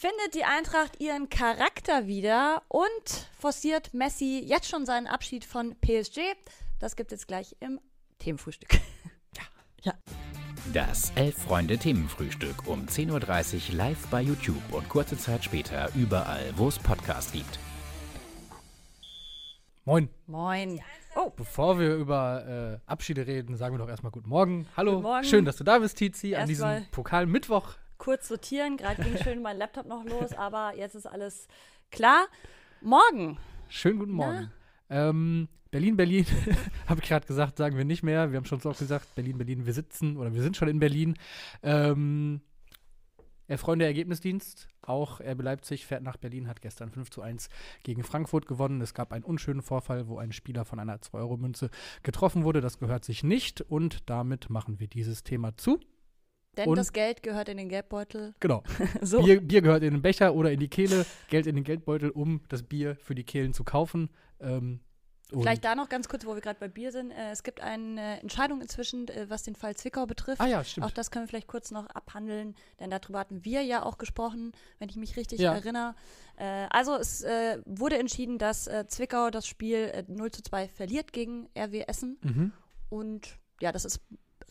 findet die Eintracht ihren Charakter wieder und forciert Messi jetzt schon seinen Abschied von PSG. Das gibt es gleich im Themenfrühstück. Ja. ja. Das Elf-Freunde-Themenfrühstück um 10.30 Uhr live bei YouTube und kurze Zeit später überall, wo es Podcasts gibt. Moin. Moin. Oh. Bevor wir über äh, Abschiede reden, sagen wir doch erstmal Guten Morgen. Hallo. Guten Morgen. Schön, dass du da bist, Tizi, an diesem Pokalmittwoch. Kurz sortieren. Gerade ging schön mein Laptop noch los, aber jetzt ist alles klar. Morgen. Schönen guten Morgen. Ähm, Berlin, Berlin, habe ich gerade gesagt, sagen wir nicht mehr. Wir haben schon so oft gesagt, Berlin, Berlin, wir sitzen oder wir sind schon in Berlin. Ähm, Freunde Ergebnisdienst, auch RB Leipzig fährt nach Berlin, hat gestern 5 zu 1 gegen Frankfurt gewonnen. Es gab einen unschönen Vorfall, wo ein Spieler von einer 2-Euro-Münze getroffen wurde. Das gehört sich nicht und damit machen wir dieses Thema zu. Denn und das Geld gehört in den Geldbeutel. Genau. so. Bier, Bier, gehört in den Becher oder in die Kehle, Geld in den Geldbeutel, um das Bier für die Kehlen zu kaufen. Ähm, Vielleicht da noch ganz kurz, wo wir gerade bei Bier sind. Äh, es gibt eine Entscheidung inzwischen, äh, was den Fall Zwickau betrifft. Ah ja, stimmt. Auch das können wir vielleicht kurz noch abhandeln, denn darüber hatten wir ja auch gesprochen, wenn ich mich richtig ja. erinnere. Äh, also es wurde entschieden, dass Zwickau das Spiel 0 äh, zu 2 verliert gegen RW Essen. Mhm. Und ja, das ist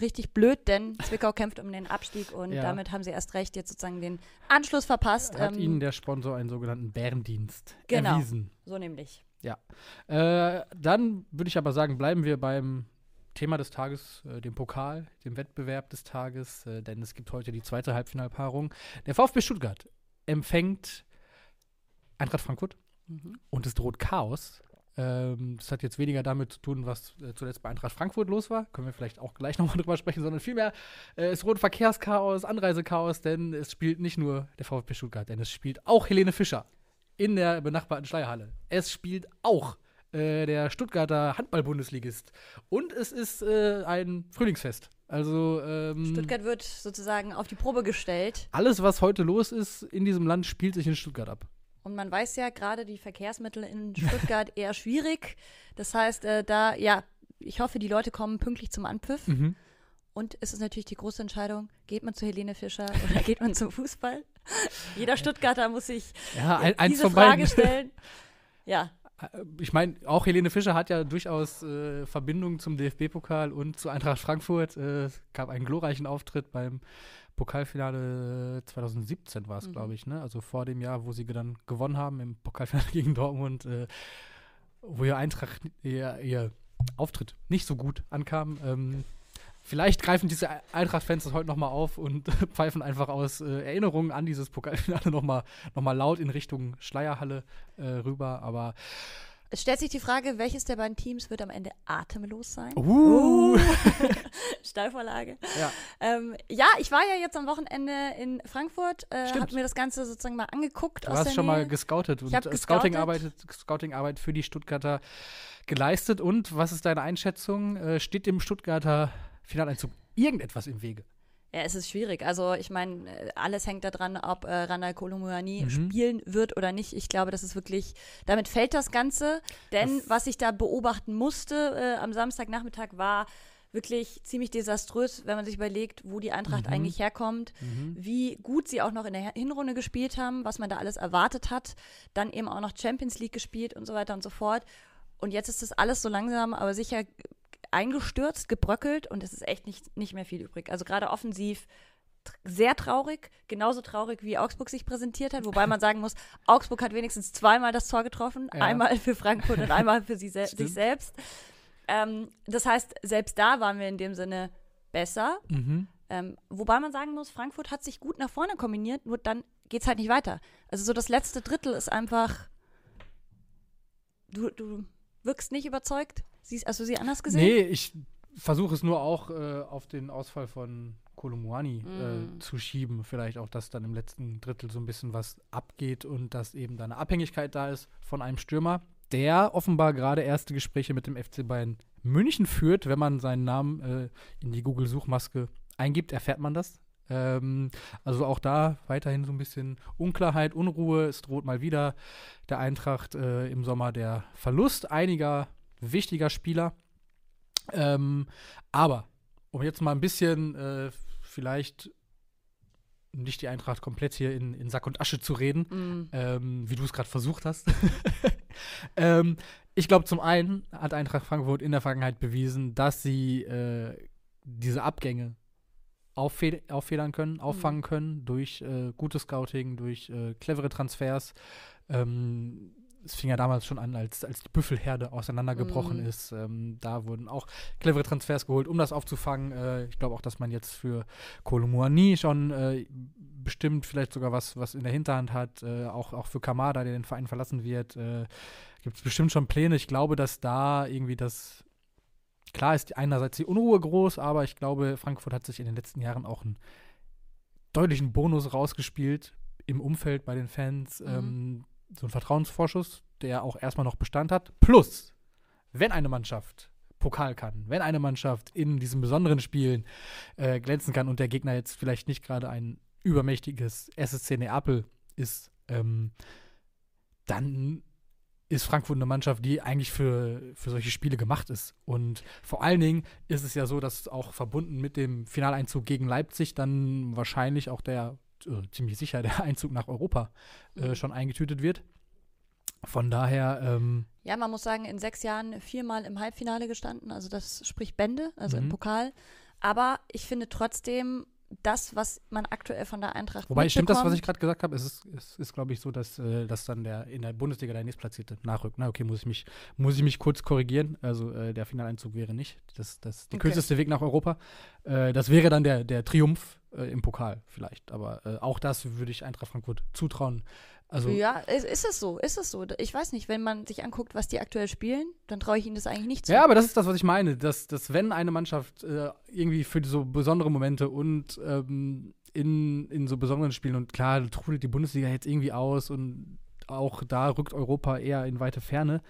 richtig blöd, denn Zwickau kämpft um den Abstieg und ja. damit haben sie erst recht jetzt sozusagen den Anschluss verpasst. Hat ähm, ihnen der Sponsor einen sogenannten Bärendienst genau, erwiesen. So nämlich. Ja. Äh, dann würde ich aber sagen, bleiben wir beim Thema des Tages, äh, dem Pokal, dem Wettbewerb des Tages, äh, denn es gibt heute die zweite Halbfinalpaarung. Der VfB Stuttgart empfängt Eintracht Frankfurt mhm. und es droht Chaos. Ähm, das hat jetzt weniger damit zu tun, was äh, zuletzt bei Eintracht Frankfurt los war. Können wir vielleicht auch gleich nochmal drüber sprechen, sondern vielmehr äh, es droht Verkehrschaos, Anreisechaos, denn es spielt nicht nur der VfB Stuttgart, denn es spielt auch Helene Fischer in der benachbarten Schleierhalle. Es spielt auch äh, der Stuttgarter Handball-Bundesligist. Und es ist äh, ein Frühlingsfest. Also ähm, Stuttgart wird sozusagen auf die Probe gestellt. Alles, was heute los ist in diesem Land, spielt sich in Stuttgart ab. Und man weiß ja gerade die Verkehrsmittel in Stuttgart eher schwierig. Das heißt, äh, da, ja, ich hoffe, die Leute kommen pünktlich zum Anpfiff. Mhm. Und es ist natürlich die große Entscheidung, geht man zu Helene Fischer oder geht man zum Fußball? Jeder Stuttgarter muss sich ja, ein, diese Frage stellen. Ja. Äh, ich meine, auch Helene Fischer hat ja durchaus äh, Verbindungen zum DFB-Pokal und zu Eintracht Frankfurt. Äh, es gab einen glorreichen Auftritt beim Pokalfinale 2017 war es, mhm. glaube ich, ne? Also vor dem Jahr, wo sie dann gewonnen haben im Pokalfinale gegen Dortmund, äh, wo ihr Eintracht, ihr, ihr Auftritt nicht so gut ankam. Ähm, Vielleicht greifen diese Eintracht-Fans das heute nochmal auf und pfeifen einfach aus äh, Erinnerungen an dieses Pokalfinale nochmal noch mal laut in Richtung Schleierhalle äh, rüber. Aber es stellt sich die Frage, welches der beiden Teams wird am Ende atemlos sein? Uh. uh. Steilvorlage. Ja. Ähm, ja, ich war ja jetzt am Wochenende in Frankfurt, äh, habe mir das Ganze sozusagen mal angeguckt. Du hast schon Nähe. mal gescoutet und Scouting-Arbeit Scouting für die Stuttgarter geleistet. Und was ist deine Einschätzung? Äh, steht dem Stuttgarter Finaleinzug irgendetwas im Wege? Ja, es ist schwierig. Also ich meine, alles hängt daran, ob äh, Randall Kolomouani mhm. spielen wird oder nicht. Ich glaube, das ist wirklich, damit fällt das Ganze. Denn das was ich da beobachten musste äh, am Samstagnachmittag war wirklich ziemlich desaströs, wenn man sich überlegt, wo die Eintracht mhm. eigentlich herkommt, mhm. wie gut sie auch noch in der Hinrunde gespielt haben, was man da alles erwartet hat, dann eben auch noch Champions League gespielt und so weiter und so fort. Und jetzt ist das alles so langsam, aber sicher eingestürzt, gebröckelt und es ist echt nicht, nicht mehr viel übrig. Also gerade offensiv sehr traurig, genauso traurig wie Augsburg sich präsentiert hat, wobei man sagen muss, Augsburg hat wenigstens zweimal das Tor getroffen, ja. einmal für Frankfurt und einmal für se sich selbst. Ähm, das heißt, selbst da waren wir in dem Sinne besser. Mhm. Ähm, wobei man sagen muss, Frankfurt hat sich gut nach vorne kombiniert, nur dann geht es halt nicht weiter. Also so das letzte Drittel ist einfach, du, du wirkst nicht überzeugt. Siehst, hast du sie anders gesehen? Nee, ich versuche es nur auch äh, auf den Ausfall von Kolumuani mm. äh, zu schieben. Vielleicht auch, dass dann im letzten Drittel so ein bisschen was abgeht und dass eben da eine Abhängigkeit da ist von einem Stürmer, der offenbar gerade erste Gespräche mit dem FC Bayern München führt. Wenn man seinen Namen äh, in die Google-Suchmaske eingibt, erfährt man das. Ähm, also auch da weiterhin so ein bisschen Unklarheit, Unruhe. Es droht mal wieder der Eintracht äh, im Sommer der Verlust einiger wichtiger Spieler. Ähm, aber um jetzt mal ein bisschen äh, vielleicht nicht die Eintracht komplett hier in, in Sack und Asche zu reden, mm. ähm, wie du es gerade versucht hast. ähm, ich glaube, zum einen hat Eintracht Frankfurt in der Vergangenheit bewiesen, dass sie äh, diese Abgänge auffed auffedern können, mhm. auffangen können durch äh, gutes Scouting, durch äh, clevere Transfers. Ähm, es fing ja damals schon an, als, als die Büffelherde auseinandergebrochen mm. ist. Ähm, da wurden auch clevere Transfers geholt, um das aufzufangen. Äh, ich glaube auch, dass man jetzt für Kolomuani schon äh, bestimmt vielleicht sogar was, was in der Hinterhand hat. Äh, auch, auch für Kamada, der den Verein verlassen wird, äh, gibt es bestimmt schon Pläne. Ich glaube, dass da irgendwie das Klar ist einerseits die Unruhe groß, aber ich glaube, Frankfurt hat sich in den letzten Jahren auch einen deutlichen Bonus rausgespielt im Umfeld bei den Fans. Mhm. Ähm, so ein Vertrauensvorschuss, der auch erstmal noch Bestand hat. Plus, wenn eine Mannschaft Pokal kann, wenn eine Mannschaft in diesen besonderen Spielen äh, glänzen kann und der Gegner jetzt vielleicht nicht gerade ein übermächtiges SSC Neapel ist, ähm, dann ist Frankfurt eine Mannschaft, die eigentlich für, für solche Spiele gemacht ist. Und vor allen Dingen ist es ja so, dass auch verbunden mit dem Finaleinzug gegen Leipzig dann wahrscheinlich auch der, äh, ziemlich sicher, der Einzug nach Europa äh, mhm. schon eingetütet wird. Von daher. Ähm, ja, man muss sagen, in sechs Jahren viermal im Halbfinale gestanden. Also das spricht Bände, also mhm. im Pokal. Aber ich finde trotzdem, das, was man aktuell von der Eintracht Wobei, stimmt das, was ich gerade gesagt habe? Es ist, es ist glaube ich, so, dass, äh, dass dann der in der Bundesliga der nächstplatzierte nachrückt. Na, okay, muss ich mich, muss ich mich kurz korrigieren. Also äh, der Finaleinzug wäre nicht das, das, der okay. kürzeste Weg nach Europa. Äh, das wäre dann der, der Triumph äh, im Pokal vielleicht. Aber äh, auch das würde ich Eintracht Frankfurt zutrauen, also ja, ist, ist es so, ist es so. Ich weiß nicht, wenn man sich anguckt, was die aktuell spielen, dann traue ich ihnen das eigentlich nicht zu. Ja, aber das ist das, was ich meine, dass, dass wenn eine Mannschaft äh, irgendwie für so besondere Momente und ähm, in, in so besonderen Spielen und klar, trudelt die Bundesliga jetzt irgendwie aus und auch da rückt Europa eher in weite Ferne,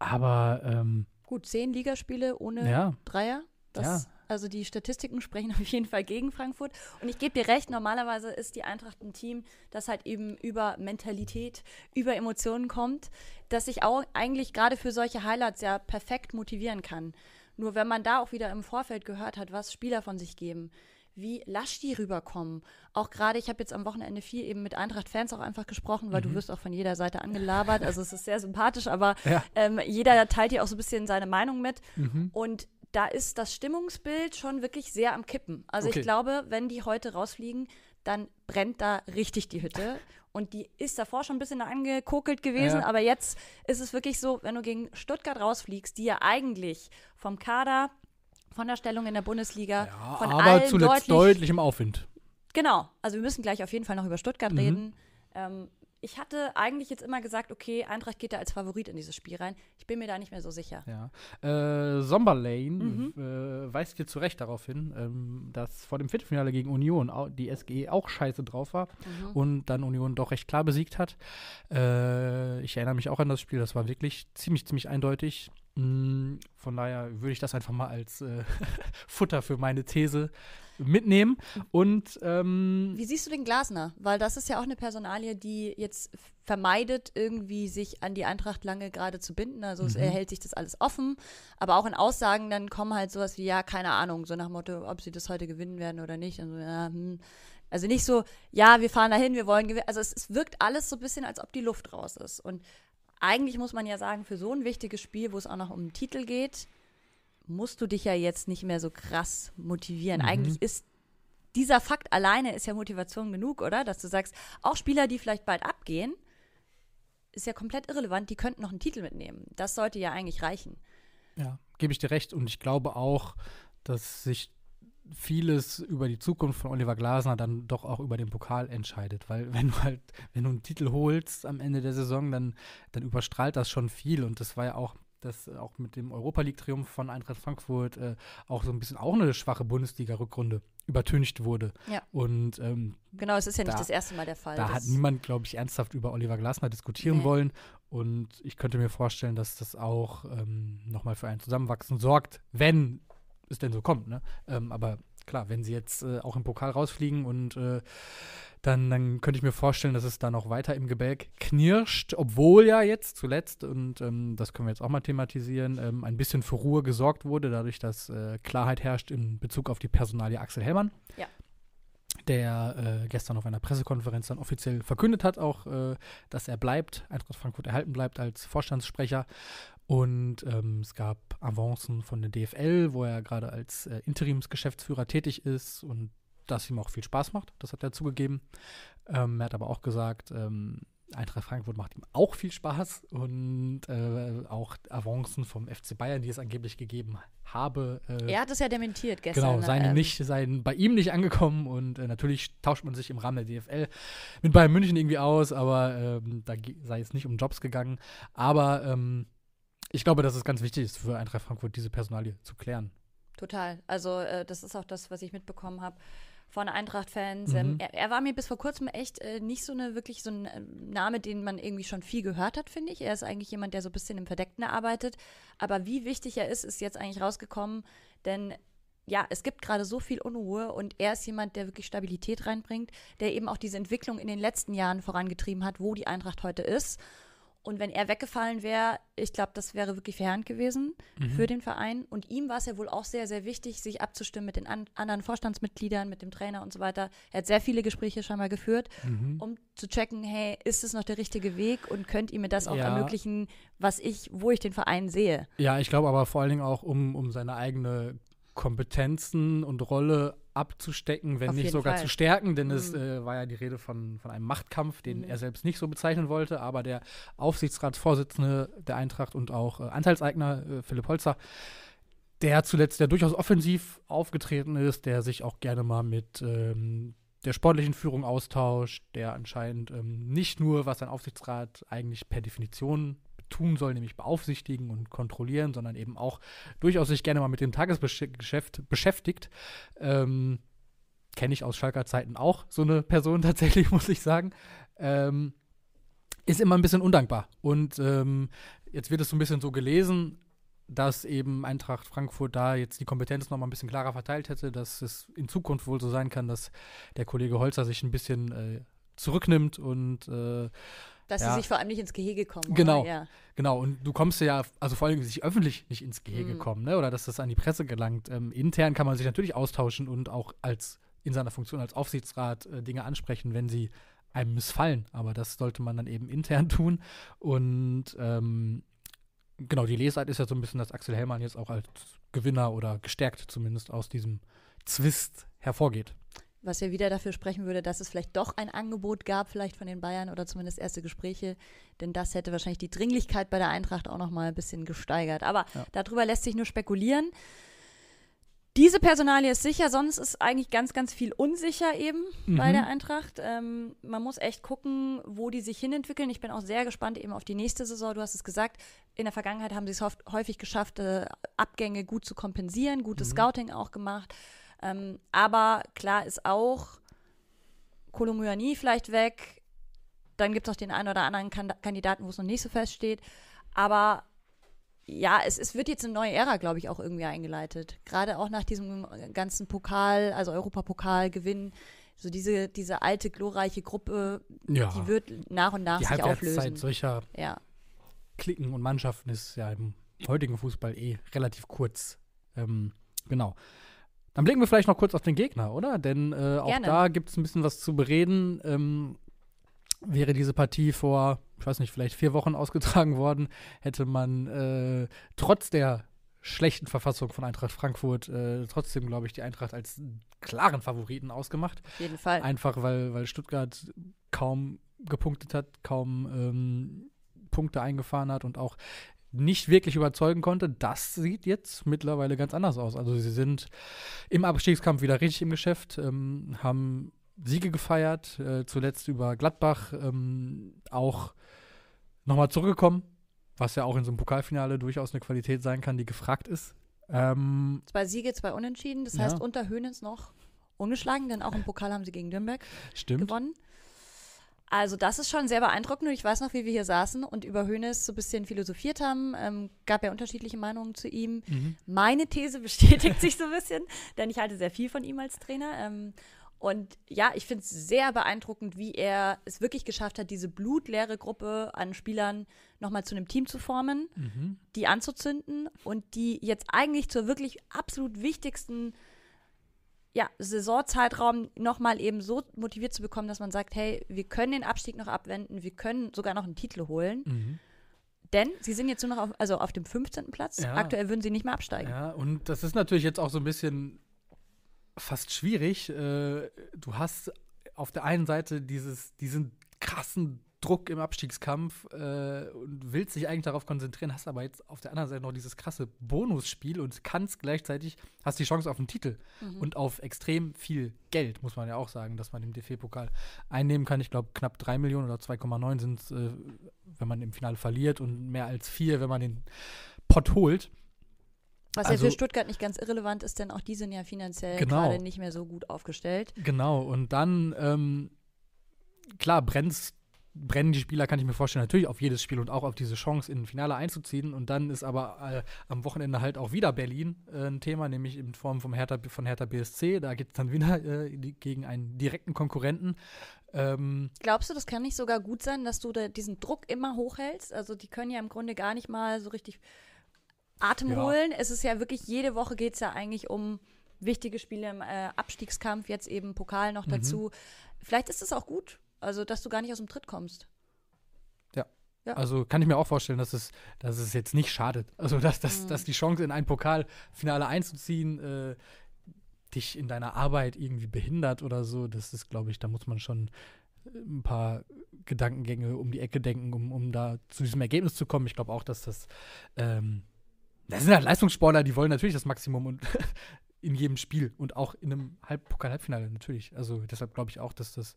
aber ähm, Gut, zehn Ligaspiele ohne ja. Dreier, das ja. Also die Statistiken sprechen auf jeden Fall gegen Frankfurt. Und ich gebe dir recht, normalerweise ist die Eintracht ein Team, das halt eben über Mentalität, über Emotionen kommt, das sich auch eigentlich gerade für solche Highlights ja perfekt motivieren kann. Nur wenn man da auch wieder im Vorfeld gehört hat, was Spieler von sich geben, wie lasch die rüberkommen. Auch gerade, ich habe jetzt am Wochenende viel eben mit Eintracht-Fans auch einfach gesprochen, weil mhm. du wirst auch von jeder Seite angelabert. Also es ist sehr sympathisch, aber ja. ähm, jeder teilt dir auch so ein bisschen seine Meinung mit. Mhm. Und da ist das Stimmungsbild schon wirklich sehr am Kippen. Also okay. ich glaube, wenn die heute rausfliegen, dann brennt da richtig die Hütte. Und die ist davor schon ein bisschen angekokelt gewesen, ja. aber jetzt ist es wirklich so, wenn du gegen Stuttgart rausfliegst, die ja eigentlich vom Kader, von der Stellung in der Bundesliga, ja, von aber allen zuletzt deutlich, deutlich im Aufwind. Genau, also wir müssen gleich auf jeden Fall noch über Stuttgart mhm. reden. Ähm, ich hatte eigentlich jetzt immer gesagt, okay, Eintracht geht da als Favorit in dieses Spiel rein. Ich bin mir da nicht mehr so sicher. Ja. Äh, Somberlane mhm. äh, weist dir zu Recht darauf hin, ähm, dass vor dem Viertelfinale gegen Union die SGE auch scheiße drauf war mhm. und dann Union doch recht klar besiegt hat. Äh, ich erinnere mich auch an das Spiel, das war wirklich ziemlich, ziemlich eindeutig. Mm, von daher würde ich das einfach mal als äh, Futter für meine These mitnehmen. Und ähm, wie siehst du den Glasner? Weil das ist ja auch eine Personalie, die jetzt vermeidet, irgendwie sich an die Eintracht lange gerade zu binden. Also mhm. er hält sich das alles offen. Aber auch in Aussagen dann kommen halt sowas wie, ja, keine Ahnung, so nach dem Motto, ob sie das heute gewinnen werden oder nicht. Also, ja, hm. also nicht so, ja, wir fahren dahin, wir wollen gewinnen. Also es, es wirkt alles so ein bisschen, als ob die Luft raus ist. Und eigentlich muss man ja sagen, für so ein wichtiges Spiel, wo es auch noch um den Titel geht, musst du dich ja jetzt nicht mehr so krass motivieren. Mhm. Eigentlich ist dieser Fakt alleine ist ja Motivation genug, oder? Dass du sagst, auch Spieler, die vielleicht bald abgehen, ist ja komplett irrelevant, die könnten noch einen Titel mitnehmen. Das sollte ja eigentlich reichen. Ja, gebe ich dir recht. Und ich glaube auch, dass sich vieles über die Zukunft von Oliver Glasner dann doch auch über den Pokal entscheidet. Weil wenn du halt, wenn du einen Titel holst am Ende der Saison, dann, dann überstrahlt das schon viel. Und das war ja auch dass auch mit dem Europa League-Triumph von Eintracht Frankfurt äh, auch so ein bisschen auch eine schwache Bundesliga-Rückrunde übertüncht wurde. Ja. Und ähm, genau, es ist ja nicht da, das erste Mal der Fall. Da hat niemand, glaube ich, ernsthaft über Oliver Glasner diskutieren nee. wollen. Und ich könnte mir vorstellen, dass das auch ähm, nochmal für ein Zusammenwachsen sorgt, wenn es denn so kommt. Ne? Ähm, aber klar, wenn sie jetzt äh, auch im Pokal rausfliegen und äh, dann, dann könnte ich mir vorstellen, dass es da noch weiter im Gebälk knirscht, obwohl ja jetzt zuletzt, und ähm, das können wir jetzt auch mal thematisieren, ähm, ein bisschen für Ruhe gesorgt wurde, dadurch, dass äh, Klarheit herrscht in Bezug auf die Personalie Axel Hellmann. Ja. der äh, gestern auf einer Pressekonferenz dann offiziell verkündet hat, auch, äh, dass er bleibt, Eintracht Frankfurt erhalten bleibt als Vorstandssprecher. Und ähm, es gab Avancen von der DFL, wo er gerade als äh, Interimsgeschäftsführer tätig ist und das ihm auch viel Spaß macht. Das hat er zugegeben. Ähm, er hat aber auch gesagt, ähm, Eintracht Frankfurt macht ihm auch viel Spaß und äh, auch Avancen vom FC Bayern, die es angeblich gegeben habe. Äh, er hat es ja dementiert gestern. Genau, seien, ähm, nicht, seien bei ihm nicht angekommen und äh, natürlich tauscht man sich im Rahmen der DFL mit Bayern München irgendwie aus, aber ähm, da sei es nicht um Jobs gegangen. Aber ähm, ich glaube, dass es ganz wichtig ist für Eintracht Frankfurt, diese Personalie zu klären. Total. Also äh, das ist auch das, was ich mitbekommen habe von Eintracht-Fans. Ähm, mhm. er, er, war mir bis vor kurzem echt äh, nicht so eine wirklich so ein äh, Name, den man irgendwie schon viel gehört hat, finde ich. Er ist eigentlich jemand, der so ein bisschen im Verdeckten arbeitet. Aber wie wichtig er ist, ist jetzt eigentlich rausgekommen, denn ja, es gibt gerade so viel Unruhe und er ist jemand, der wirklich Stabilität reinbringt, der eben auch diese Entwicklung in den letzten Jahren vorangetrieben hat, wo die Eintracht heute ist. Und wenn er weggefallen wäre, ich glaube, das wäre wirklich verheerend gewesen mhm. für den Verein. Und ihm war es ja wohl auch sehr, sehr wichtig, sich abzustimmen mit den an anderen Vorstandsmitgliedern, mit dem Trainer und so weiter. Er hat sehr viele Gespräche schon mal geführt, mhm. um zu checken, hey, ist es noch der richtige Weg und könnt ihr mir das auch ja. ermöglichen, was ich, wo ich den Verein sehe? Ja, ich glaube aber vor allen Dingen auch, um, um seine eigene Kompetenzen und Rolle abzustecken, wenn Auf nicht sogar Fall. zu stärken, denn mhm. es äh, war ja die Rede von, von einem Machtkampf, den mhm. er selbst nicht so bezeichnen wollte, aber der Aufsichtsratsvorsitzende der Eintracht und auch äh, Anteilseigner äh, Philipp Holzer, der zuletzt ja durchaus offensiv aufgetreten ist, der sich auch gerne mal mit ähm, der sportlichen Führung austauscht, der anscheinend ähm, nicht nur, was ein Aufsichtsrat eigentlich per Definition tun soll, nämlich beaufsichtigen und kontrollieren, sondern eben auch durchaus sich gerne mal mit dem Tagesgeschäft beschäftigt. Ähm, Kenne ich aus Schalker Zeiten auch so eine Person tatsächlich, muss ich sagen. Ähm, ist immer ein bisschen undankbar. Und ähm, jetzt wird es so ein bisschen so gelesen, dass eben Eintracht Frankfurt da jetzt die Kompetenz noch mal ein bisschen klarer verteilt hätte, dass es in Zukunft wohl so sein kann, dass der Kollege Holzer sich ein bisschen äh, zurücknimmt und äh, dass ja. sie sich vor allem nicht ins Gehege kommen. Genau. Ja. Genau. Und du kommst ja, also vor allem sich öffentlich nicht ins Gehege mhm. kommen, ne? Oder dass das an die Presse gelangt. Ähm, intern kann man sich natürlich austauschen und auch als in seiner Funktion als Aufsichtsrat äh, Dinge ansprechen, wenn sie einem missfallen. Aber das sollte man dann eben intern tun. Und ähm, genau, die Lesart ist ja so ein bisschen, dass Axel Hellmann jetzt auch als Gewinner oder gestärkt zumindest aus diesem Zwist hervorgeht was ja wieder dafür sprechen würde, dass es vielleicht doch ein Angebot gab, vielleicht von den Bayern oder zumindest erste Gespräche, denn das hätte wahrscheinlich die Dringlichkeit bei der Eintracht auch noch mal ein bisschen gesteigert. Aber ja. darüber lässt sich nur spekulieren. Diese Personalie ist sicher, sonst ist eigentlich ganz, ganz viel unsicher eben mhm. bei der Eintracht. Ähm, man muss echt gucken, wo die sich hinentwickeln. Ich bin auch sehr gespannt eben auf die nächste Saison. Du hast es gesagt, in der Vergangenheit haben sie es häufig geschafft, äh, Abgänge gut zu kompensieren, gutes mhm. Scouting auch gemacht. Ähm, aber klar ist auch, Kolomyani vielleicht weg. Dann gibt es auch den einen oder anderen kan Kandidaten, wo es noch nicht so feststeht. Aber ja, es, es wird jetzt eine neue Ära, glaube ich, auch irgendwie eingeleitet. Gerade auch nach diesem ganzen Pokal, also Europapokal-Gewinn. So diese, diese alte, glorreiche Gruppe, ja. die wird nach und nach die sich auflösen. Solcher ja. Klicken und Mannschaften ist ja im heutigen Fußball eh relativ kurz. Ähm, genau. Dann blicken wir vielleicht noch kurz auf den Gegner, oder? Denn äh, auch Gerne. da gibt es ein bisschen was zu bereden. Ähm, wäre diese Partie vor, ich weiß nicht, vielleicht vier Wochen ausgetragen worden, hätte man äh, trotz der schlechten Verfassung von Eintracht Frankfurt äh, trotzdem, glaube ich, die Eintracht als klaren Favoriten ausgemacht. Auf jeden Fall. Einfach weil, weil Stuttgart kaum gepunktet hat, kaum ähm, Punkte eingefahren hat und auch nicht wirklich überzeugen konnte. Das sieht jetzt mittlerweile ganz anders aus. Also sie sind im Abstiegskampf wieder richtig im Geschäft, ähm, haben Siege gefeiert, äh, zuletzt über Gladbach, ähm, auch nochmal zurückgekommen, was ja auch in so einem Pokalfinale durchaus eine Qualität sein kann, die gefragt ist. Ähm, zwei Siege, zwei Unentschieden, das heißt unter Höhnes noch ungeschlagen, denn auch im Pokal haben sie gegen Nürnberg Stimmt. gewonnen. Also das ist schon sehr beeindruckend und ich weiß noch, wie wir hier saßen und über Hönes so ein bisschen philosophiert haben. Ähm, gab ja unterschiedliche Meinungen zu ihm. Mhm. Meine These bestätigt sich so ein bisschen, denn ich halte sehr viel von ihm als Trainer. Ähm, und ja, ich finde es sehr beeindruckend, wie er es wirklich geschafft hat, diese blutleere Gruppe an Spielern nochmal zu einem Team zu formen, mhm. die anzuzünden und die jetzt eigentlich zur wirklich absolut wichtigsten ja, Saisonzeitraum nochmal eben so motiviert zu bekommen, dass man sagt, hey, wir können den Abstieg noch abwenden, wir können sogar noch einen Titel holen. Mhm. Denn sie sind jetzt nur noch auf, also auf dem 15. Platz. Ja. Aktuell würden sie nicht mehr absteigen. Ja, und das ist natürlich jetzt auch so ein bisschen fast schwierig. Äh, du hast auf der einen Seite dieses, diesen krassen Druck im Abstiegskampf äh, und willst dich eigentlich darauf konzentrieren, hast aber jetzt auf der anderen Seite noch dieses krasse Bonusspiel und kannst gleichzeitig, hast die Chance auf einen Titel mhm. und auf extrem viel Geld, muss man ja auch sagen, dass man im DFB-Pokal einnehmen kann. Ich glaube, knapp 3 Millionen oder 2,9 sind es, äh, wenn man im Finale verliert und mehr als 4, wenn man den Pott holt. Was also, ja für Stuttgart nicht ganz irrelevant ist, denn auch die sind ja finanziell genau, gerade nicht mehr so gut aufgestellt. Genau, und dann, ähm, klar, brennst brennen die Spieler, kann ich mir vorstellen, natürlich auf jedes Spiel und auch auf diese Chance, in ein Finale einzuziehen. Und dann ist aber äh, am Wochenende halt auch wieder Berlin äh, ein Thema, nämlich in Form vom Hertha, von Hertha BSC. Da geht es dann wieder äh, gegen einen direkten Konkurrenten. Ähm, Glaubst du, das kann nicht sogar gut sein, dass du da diesen Druck immer hochhältst? Also die können ja im Grunde gar nicht mal so richtig Atem ja. holen. Es ist ja wirklich, jede Woche geht es ja eigentlich um wichtige Spiele im äh, Abstiegskampf, jetzt eben Pokal noch mhm. dazu. Vielleicht ist es auch gut, also, dass du gar nicht aus dem Tritt kommst. Ja. ja. Also kann ich mir auch vorstellen, dass es, dass es jetzt nicht schadet. Also, dass, dass, mhm. dass die Chance, in ein Pokalfinale einzuziehen, äh, dich in deiner Arbeit irgendwie behindert oder so, das ist, glaube ich, da muss man schon ein paar Gedankengänge um die Ecke denken, um, um da zu diesem Ergebnis zu kommen. Ich glaube auch, dass das, ähm, das sind halt Leistungssportler, die wollen natürlich das Maximum und in jedem Spiel und auch in einem Halb Pokal-Halbfinale natürlich. Also deshalb glaube ich auch, dass das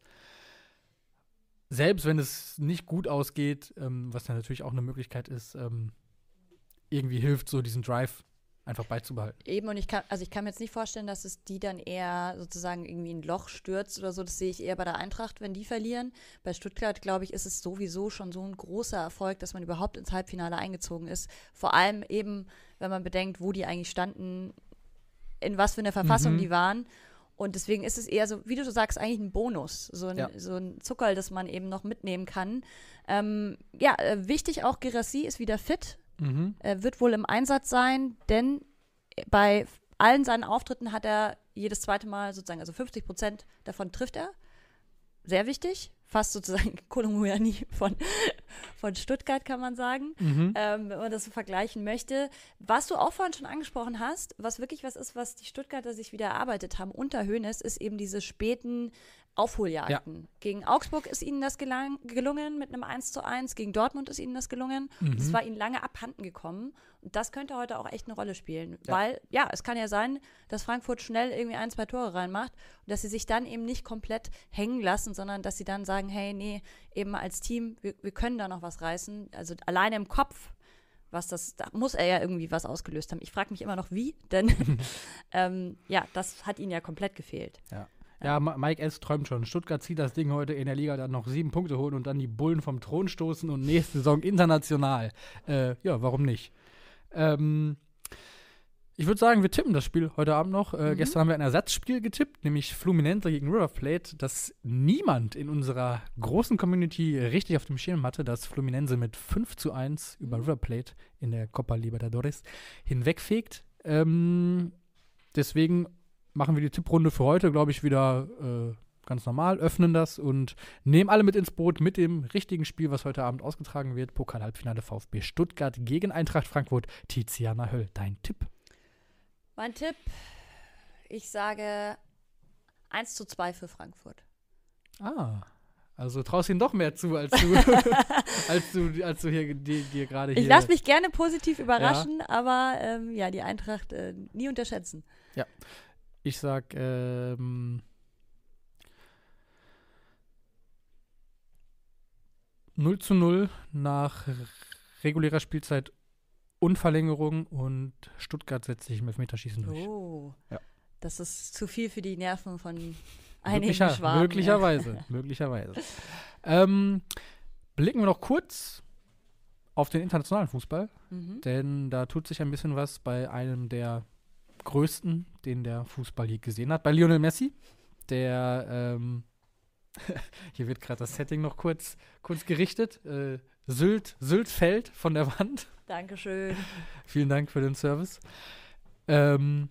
selbst wenn es nicht gut ausgeht, ähm, was dann natürlich auch eine Möglichkeit ist, ähm, irgendwie hilft, so diesen Drive einfach beizubehalten. Eben, und ich kann, also ich kann mir jetzt nicht vorstellen, dass es die dann eher sozusagen irgendwie in ein Loch stürzt oder so. Das sehe ich eher bei der Eintracht, wenn die verlieren. Bei Stuttgart, glaube ich, ist es sowieso schon so ein großer Erfolg, dass man überhaupt ins Halbfinale eingezogen ist. Vor allem eben, wenn man bedenkt, wo die eigentlich standen, in was für einer Verfassung mhm. die waren. Und deswegen ist es eher so, wie du sagst, eigentlich ein Bonus, so ein, ja. so ein Zuckerl, das man eben noch mitnehmen kann. Ähm, ja, äh, wichtig auch, Gerassi ist wieder fit, mhm. äh, wird wohl im Einsatz sein, denn bei allen seinen Auftritten hat er jedes zweite Mal sozusagen, also 50 Prozent davon trifft er. Sehr wichtig fast sozusagen Kolumbiani von, von Stuttgart, kann man sagen, mhm. ähm, wenn man das so vergleichen möchte. Was du auch vorhin schon angesprochen hast, was wirklich was ist, was die Stuttgarter sich wieder erarbeitet haben unter Höhnes, ist eben diese späten Aufholjagden. Ja. Gegen Augsburg ist ihnen das gelang, gelungen mit einem 1 zu 1, gegen Dortmund ist ihnen das gelungen. Mhm. Das war ihnen lange abhanden gekommen. Und das könnte heute auch echt eine Rolle spielen. Ja. Weil, ja, es kann ja sein, dass Frankfurt schnell irgendwie ein, zwei Tore reinmacht und dass sie sich dann eben nicht komplett hängen lassen, sondern dass sie dann sagen, hey, nee, eben als Team, wir, wir können da noch was reißen. Also alleine im Kopf was das, da muss er ja irgendwie was ausgelöst haben. Ich frage mich immer noch, wie, denn ähm, ja, das hat ihnen ja komplett gefehlt. Ja. Ja, Mike S. träumt schon. Stuttgart zieht das Ding heute in der Liga dann noch sieben Punkte holen und dann die Bullen vom Thron stoßen und nächste Saison international. Äh, ja, warum nicht? Ähm, ich würde sagen, wir tippen das Spiel heute Abend noch. Äh, mhm. Gestern haben wir ein Ersatzspiel getippt, nämlich Fluminense gegen River Plate, das niemand in unserer großen Community richtig auf dem Schirm hatte, dass Fluminense mit 5 zu 1 über River Plate in der Copa Libertadores hinwegfegt. Ähm, deswegen machen wir die Tipprunde für heute, glaube ich, wieder äh, ganz normal, öffnen das und nehmen alle mit ins Boot mit dem richtigen Spiel, was heute Abend ausgetragen wird. Pokal-Halbfinale VfB Stuttgart gegen Eintracht Frankfurt. Tiziana Höll, dein Tipp? Mein Tipp, ich sage 1 zu 2 für Frankfurt. Ah, also traust ihnen doch mehr zu, als du, als du, als du hier dir, dir gerade hier. Ich lasse mich gerne positiv überraschen, ja. aber ähm, ja, die Eintracht äh, nie unterschätzen. Ja, ich sag, ähm, Null zu null nach regulärer Spielzeit und Verlängerung und Stuttgart setzt sich im Elfmeterschießen durch. Oh, ja. das ist zu viel für die Nerven von einigen Möglicher, Schwaben. Möglicherweise, ja. möglicherweise. Ähm, blicken wir noch kurz auf den internationalen Fußball, mhm. denn da tut sich ein bisschen was bei einem der größten, den der Fußball je gesehen hat, bei Lionel Messi, der ähm, hier wird gerade das Setting noch kurz, kurz gerichtet. Äh, Sylt, Sylt fällt von der Wand. Dankeschön. Vielen Dank für den Service. Ähm,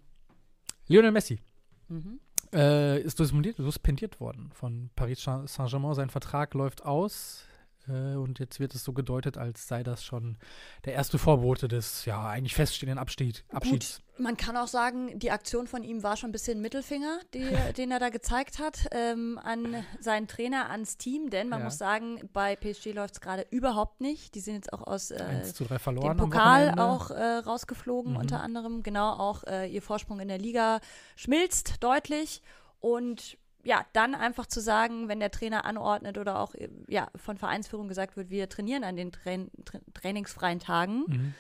Lionel Messi. Mhm. äh, ist suspendiert worden von Paris Saint-Germain. Sein Vertrag läuft aus. Äh, und jetzt wird es so gedeutet, als sei das schon der erste Vorbote des ja eigentlich feststehenden Abschied, Abschieds. Gut, man kann auch sagen, die Aktion von ihm war schon ein bisschen Mittelfinger, die, den er da gezeigt hat ähm, an seinen Trainer, ans Team, denn man ja. muss sagen, bei PSG läuft es gerade überhaupt nicht. Die sind jetzt auch aus äh, dem Pokal auch äh, rausgeflogen, mhm. unter anderem. Genau, auch äh, ihr Vorsprung in der Liga schmilzt deutlich und ja, dann einfach zu sagen, wenn der Trainer anordnet oder auch ja, von Vereinsführung gesagt wird, wir trainieren an den Tra Tra trainingsfreien Tagen. Mhm.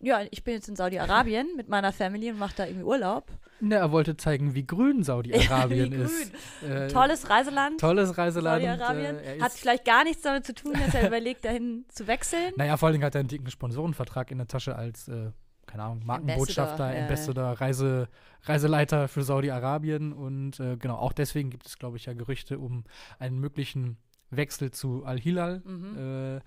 Ja, ich bin jetzt in Saudi-Arabien mit meiner Family und mache da irgendwie Urlaub. Ne, er wollte zeigen, wie grün Saudi-Arabien ist. Äh, tolles Reiseland. Tolles Reiseland. Saudi-Arabien. Äh, hat vielleicht gar nichts damit zu tun, dass er überlegt, dahin zu wechseln. Naja, vor allen Dingen hat er einen dicken Sponsorenvertrag in der Tasche als äh, keine Ahnung, Markenbotschafter, Ambassador, Ambassador ja. Reise, Reiseleiter für Saudi-Arabien. Und äh, genau, auch deswegen gibt es, glaube ich, ja Gerüchte um einen möglichen Wechsel zu Al-Hilal. Mhm. Äh,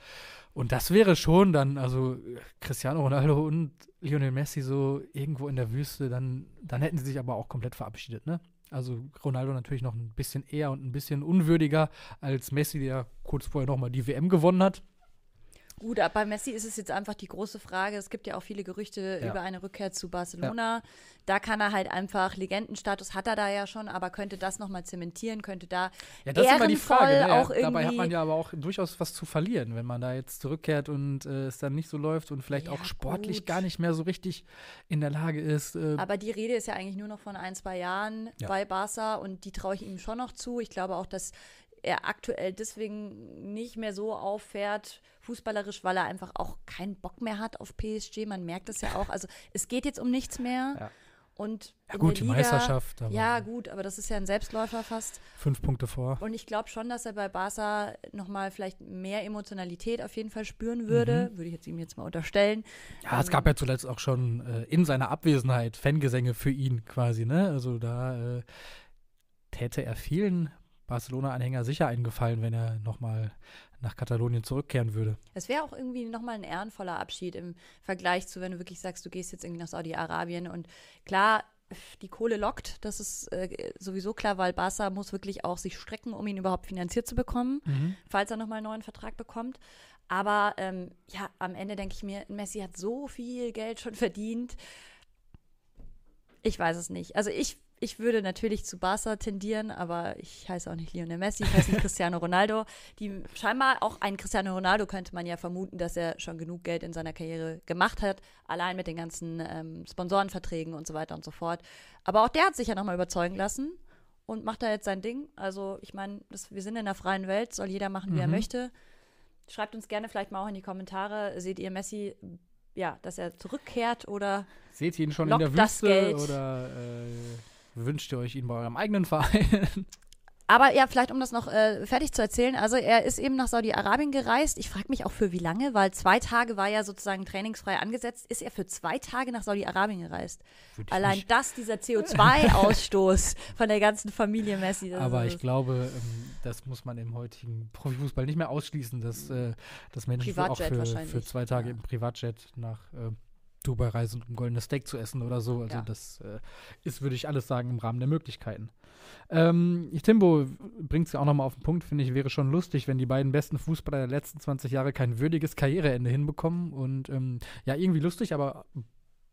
und das wäre schon dann, also Cristiano Ronaldo und Lionel Messi so irgendwo in der Wüste, dann, dann hätten sie sich aber auch komplett verabschiedet, ne? Also Ronaldo natürlich noch ein bisschen eher und ein bisschen unwürdiger als Messi, der kurz vorher nochmal die WM gewonnen hat. Gut, aber bei Messi ist es jetzt einfach die große Frage. Es gibt ja auch viele Gerüchte ja. über eine Rückkehr zu Barcelona. Ja. Da kann er halt einfach Legendenstatus hat er da ja schon, aber könnte das nochmal zementieren, könnte da ja, das ist immer die Frage. Ne? Auch ja, dabei hat man ja aber auch durchaus was zu verlieren, wenn man da jetzt zurückkehrt und äh, es dann nicht so läuft und vielleicht auch sportlich gut. gar nicht mehr so richtig in der Lage ist. Äh aber die Rede ist ja eigentlich nur noch von ein, zwei Jahren bei Barca und die traue ich ihm schon noch zu. Ich glaube auch, dass er aktuell deswegen nicht mehr so auffährt, fußballerisch, weil er einfach auch keinen Bock mehr hat auf PSG. Man merkt es ja auch. Also es geht jetzt um nichts mehr. Ja. Und ja, gut, die Liga, Meisterschaft. ja, gut, aber das ist ja ein Selbstläufer fast. Fünf Punkte vor. Und ich glaube schon, dass er bei Barca nochmal vielleicht mehr Emotionalität auf jeden Fall spüren würde. Mhm. Würde ich jetzt ihm jetzt mal unterstellen. Ja, ähm, es gab ja zuletzt auch schon äh, in seiner Abwesenheit Fangesänge für ihn quasi, ne? Also da äh, täte er vielen Barcelona-Anhänger sicher eingefallen, wenn er nochmal nach Katalonien zurückkehren würde. Es wäre auch irgendwie nochmal ein ehrenvoller Abschied im Vergleich zu, wenn du wirklich sagst, du gehst jetzt irgendwie nach Saudi-Arabien und klar, die Kohle lockt, das ist äh, sowieso klar, weil Barca muss wirklich auch sich strecken, um ihn überhaupt finanziert zu bekommen, mhm. falls er nochmal einen neuen Vertrag bekommt. Aber ähm, ja, am Ende denke ich mir, Messi hat so viel Geld schon verdient. Ich weiß es nicht. Also ich ich würde natürlich zu Barca tendieren, aber ich heiße auch nicht Lionel Messi, ich heiße nicht Cristiano Ronaldo. Die scheinbar auch ein Cristiano Ronaldo könnte man ja vermuten, dass er schon genug Geld in seiner Karriere gemacht hat, allein mit den ganzen ähm, Sponsorenverträgen und so weiter und so fort. Aber auch der hat sich ja nochmal überzeugen lassen und macht da jetzt sein Ding. Also ich meine, wir sind in einer freien Welt, soll jeder machen, wie mhm. er möchte. Schreibt uns gerne vielleicht mal auch in die Kommentare, seht ihr Messi ja, dass er zurückkehrt oder seht ihr ihn schon in der Wüste oder äh wünscht ihr euch ihn bei eurem eigenen Verein? Aber ja, vielleicht um das noch äh, fertig zu erzählen. Also er ist eben nach Saudi-Arabien gereist. Ich frage mich auch für wie lange, weil zwei Tage war ja sozusagen trainingsfrei angesetzt. Ist er für zwei Tage nach Saudi-Arabien gereist? Allein nicht. das, dieser CO2-Ausstoß von der ganzen Familie Messi. Aber ich glaube, ähm, das muss man im heutigen Profifußball nicht mehr ausschließen, dass, äh, dass Menschen auch für, für, zwei Tage ja. im Privatjet nach äh, Dubai reisen, um goldenes Steak zu essen oder so. Also ja. das äh, ist, würde ich alles sagen, im Rahmen der Möglichkeiten. Ähm, Timbo bringt es ja auch nochmal auf den Punkt, finde ich, wäre schon lustig, wenn die beiden besten Fußballer der letzten 20 Jahre kein würdiges Karriereende hinbekommen. Und ähm, ja, irgendwie lustig, aber ein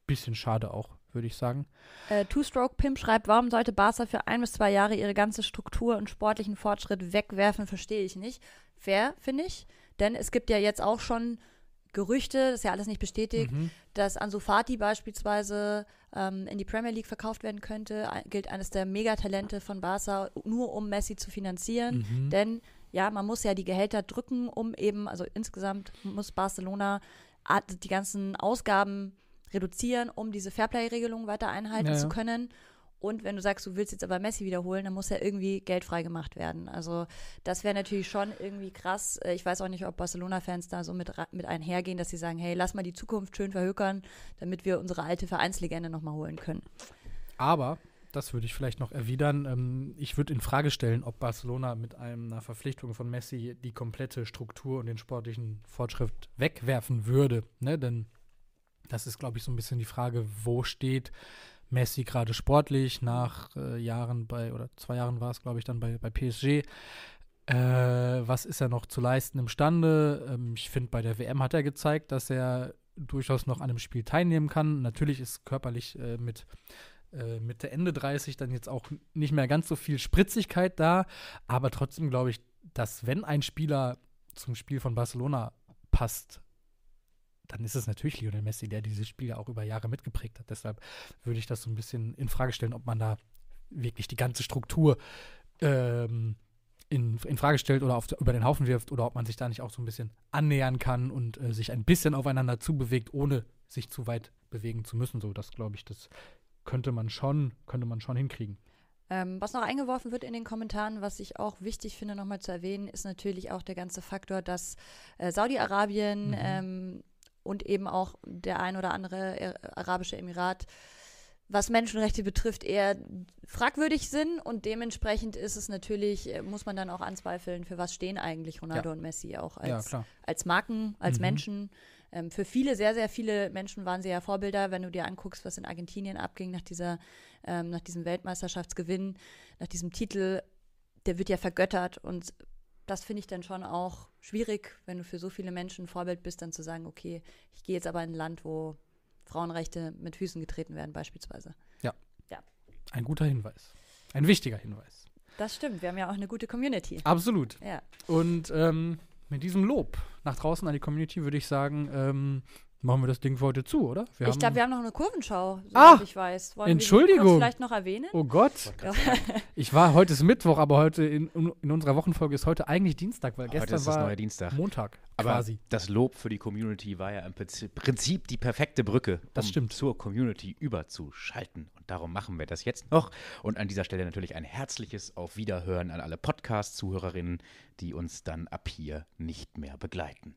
bisschen schade auch, würde ich sagen. Äh, Two-Stroke-Pimp schreibt, warum sollte Barca für ein bis zwei Jahre ihre ganze Struktur und sportlichen Fortschritt wegwerfen, verstehe ich nicht. Fair, finde ich. Denn es gibt ja jetzt auch schon Gerüchte, das ist ja alles nicht bestätigt, mhm. dass Ansu Fati beispielsweise ähm, in die Premier League verkauft werden könnte, gilt eines der Megatalente von Barca, nur um Messi zu finanzieren. Mhm. Denn ja, man muss ja die Gehälter drücken, um eben, also insgesamt muss Barcelona die ganzen Ausgaben reduzieren, um diese Fairplay-Regelung weiter einhalten ja, zu können. Und wenn du sagst, du willst jetzt aber Messi wiederholen, dann muss ja irgendwie Geld freigemacht werden. Also das wäre natürlich schon irgendwie krass. Äh, ich weiß auch nicht, ob Barcelona-Fans da so mit, mit einhergehen, dass sie sagen, hey, lass mal die Zukunft schön verhökern, damit wir unsere alte Vereinslegende nochmal holen können. Aber, das würde ich vielleicht noch erwidern, ähm, ich würde in Frage stellen, ob Barcelona mit einer Verpflichtung von Messi die komplette Struktur und den sportlichen Fortschritt wegwerfen würde. Ne? Denn das ist, glaube ich, so ein bisschen die Frage, wo steht Messi gerade sportlich nach äh, Jahren bei, oder zwei Jahren war es, glaube ich, dann bei, bei PSG. Äh, was ist er noch zu leisten imstande? Ähm, ich finde, bei der WM hat er gezeigt, dass er durchaus noch an einem Spiel teilnehmen kann. Natürlich ist körperlich äh, mit äh, Mitte, Ende 30 dann jetzt auch nicht mehr ganz so viel Spritzigkeit da. Aber trotzdem glaube ich, dass wenn ein Spieler zum Spiel von Barcelona passt, dann ist es natürlich Lionel Messi, der dieses Spiel ja auch über Jahre mitgeprägt hat. Deshalb würde ich das so ein bisschen in Frage stellen, ob man da wirklich die ganze Struktur ähm, in, in Frage stellt oder auf, über den Haufen wirft oder ob man sich da nicht auch so ein bisschen annähern kann und äh, sich ein bisschen aufeinander zubewegt, ohne sich zu weit bewegen zu müssen. So, das glaube ich, das könnte man schon, könnte man schon hinkriegen. Ähm, was noch eingeworfen wird in den Kommentaren, was ich auch wichtig finde, nochmal zu erwähnen, ist natürlich auch der ganze Faktor, dass äh, Saudi-Arabien mhm. ähm, und eben auch der ein oder andere arabische Emirat, was Menschenrechte betrifft, eher fragwürdig sind und dementsprechend ist es natürlich, äh, muss man dann auch anzweifeln, für was stehen eigentlich Ronaldo ja. und Messi auch als, ja, als Marken, als mhm. Menschen. Ähm, für viele, sehr, sehr viele Menschen waren sie ja Vorbilder, wenn du dir anguckst, was in Argentinien abging nach dieser, ähm, nach diesem Weltmeisterschaftsgewinn, nach diesem Titel, der wird ja vergöttert und das finde ich dann schon auch schwierig, wenn du für so viele Menschen Vorbild bist, dann zu sagen, okay, ich gehe jetzt aber in ein Land, wo Frauenrechte mit Füßen getreten werden, beispielsweise. Ja. Ja. Ein guter Hinweis. Ein wichtiger Hinweis. Das stimmt. Wir haben ja auch eine gute Community. Absolut. Ja. Und ähm, mit diesem Lob nach draußen an die Community würde ich sagen, ähm, machen wir das Ding für heute zu, oder? Wir ich glaube, wir haben noch eine Kurvenschau, ah, ich weiß. Wollen Entschuldigung. Wir vielleicht noch erwähnen? Oh Gott. ich war, heute ist Mittwoch, aber heute in, in unserer Wochenfolge ist heute eigentlich Dienstag, weil heute gestern war Dienstag. Montag aber quasi. das Lob für die Community war ja im Prinzip die perfekte Brücke, um das stimmt. zur Community überzuschalten. Und darum machen wir das jetzt noch. Und an dieser Stelle natürlich ein herzliches Auf Wiederhören an alle Podcast-Zuhörerinnen, die uns dann ab hier nicht mehr begleiten.